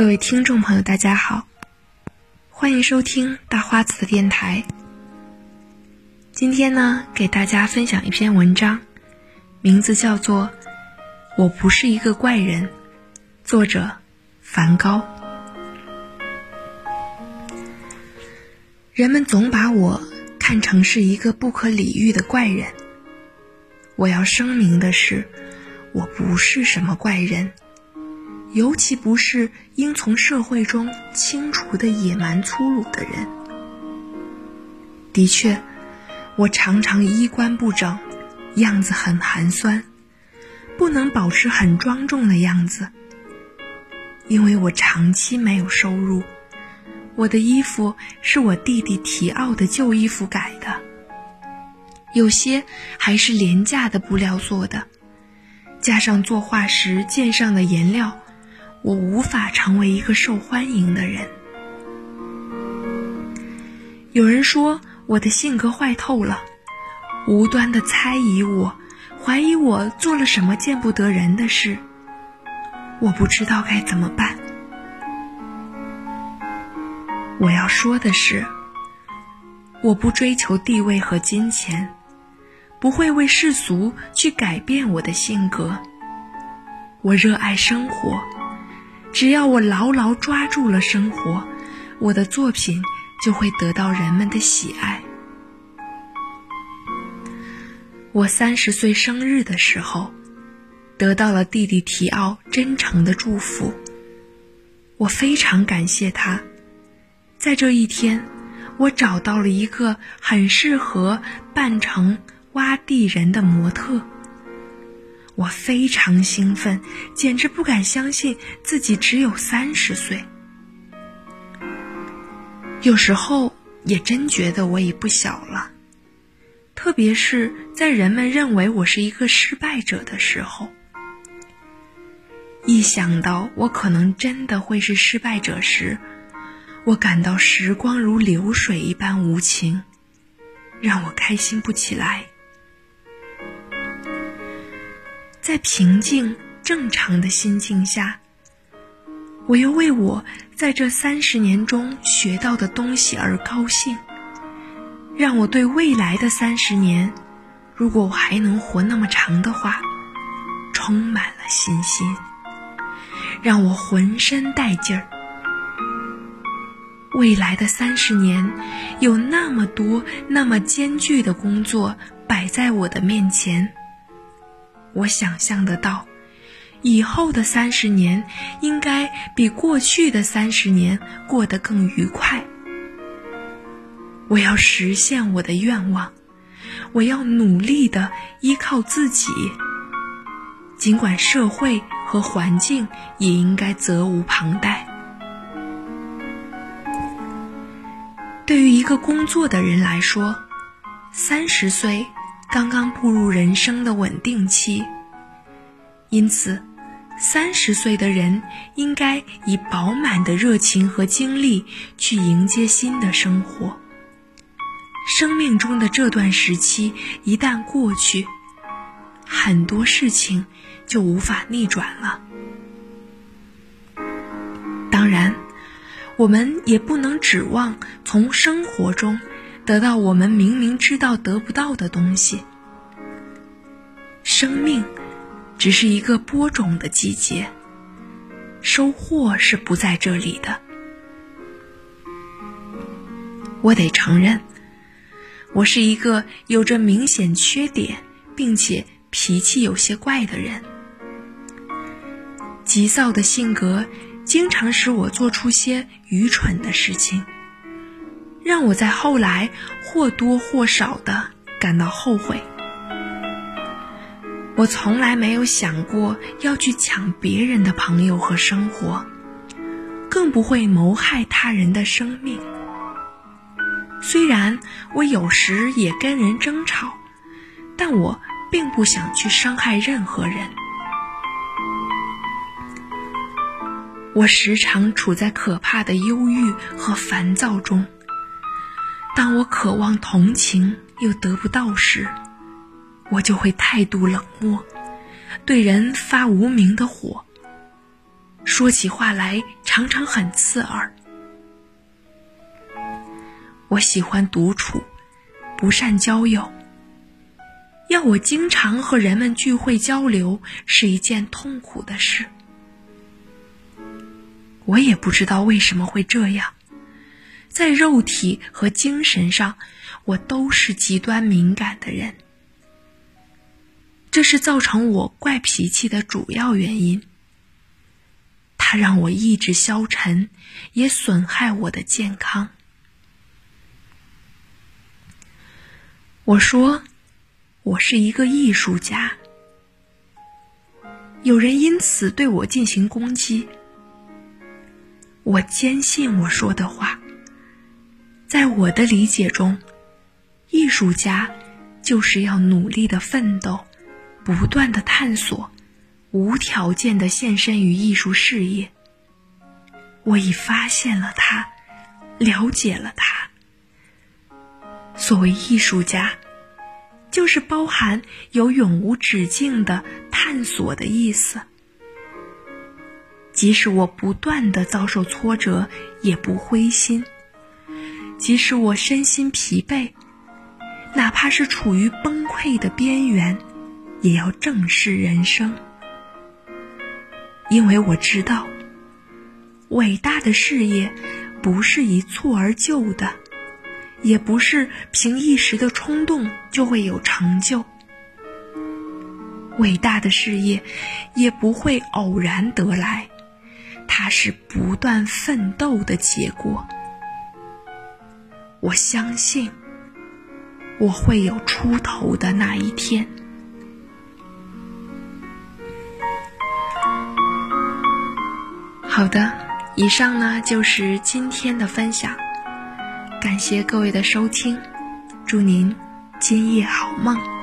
各位听众朋友，大家好，欢迎收听大花子电台。今天呢，给大家分享一篇文章，名字叫做《我不是一个怪人》，作者梵高。人们总把我看成是一个不可理喻的怪人。我要声明的是，我不是什么怪人。尤其不是应从社会中清除的野蛮粗鲁的人。的确，我常常衣冠不整，样子很寒酸，不能保持很庄重的样子。因为我长期没有收入，我的衣服是我弟弟提奥的旧衣服改的，有些还是廉价的布料做的，加上作画时溅上的颜料。我无法成为一个受欢迎的人。有人说我的性格坏透了，无端的猜疑我，怀疑我做了什么见不得人的事。我不知道该怎么办。我要说的是，我不追求地位和金钱，不会为世俗去改变我的性格。我热爱生活。只要我牢牢抓住了生活，我的作品就会得到人们的喜爱。我三十岁生日的时候，得到了弟弟提奥真诚的祝福。我非常感谢他，在这一天，我找到了一个很适合扮成挖地人的模特。我非常兴奋，简直不敢相信自己只有三十岁。有时候也真觉得我已不小了，特别是在人们认为我是一个失败者的时候。一想到我可能真的会是失败者时，我感到时光如流水一般无情，让我开心不起来。在平静正常的心境下，我又为我在这三十年中学到的东西而高兴，让我对未来的三十年，如果我还能活那么长的话，充满了信心，让我浑身带劲儿。未来的三十年，有那么多那么艰巨的工作摆在我的面前。我想象得到，以后的三十年应该比过去的三十年过得更愉快。我要实现我的愿望，我要努力的依靠自己，尽管社会和环境也应该责无旁贷。对于一个工作的人来说，三十岁。刚刚步入人生的稳定期，因此，三十岁的人应该以饱满的热情和精力去迎接新的生活。生命中的这段时期一旦过去，很多事情就无法逆转了。当然，我们也不能指望从生活中。得到我们明明知道得不到的东西。生命只是一个播种的季节，收获是不在这里的。我得承认，我是一个有着明显缺点，并且脾气有些怪的人。急躁的性格经常使我做出些愚蠢的事情。让我在后来或多或少的感到后悔。我从来没有想过要去抢别人的朋友和生活，更不会谋害他人的生命。虽然我有时也跟人争吵，但我并不想去伤害任何人。我时常处在可怕的忧郁和烦躁中。当我渴望同情又得不到时，我就会态度冷漠，对人发无名的火，说起话来常常很刺耳。我喜欢独处，不善交友。要我经常和人们聚会交流是一件痛苦的事。我也不知道为什么会这样，在肉体和精神上，我都是极端敏感的人。这是造成我怪脾气的主要原因。它让我意志消沉，也损害我的健康。我说，我是一个艺术家。有人因此对我进行攻击。我坚信我说的话。在我的理解中，艺术家就是要努力的奋斗，不断的探索。无条件的献身于艺术事业。我已发现了它，了解了它。所谓艺术家，就是包含有永无止境的探索的意思。即使我不断的遭受挫折，也不灰心；即使我身心疲惫，哪怕是处于崩溃的边缘，也要正视人生。因为我知道，伟大的事业不是一蹴而就的，也不是凭一时的冲动就会有成就。伟大的事业也不会偶然得来，它是不断奋斗的结果。我相信，我会有出头的那一天。好的，以上呢就是今天的分享，感谢各位的收听，祝您今夜好梦。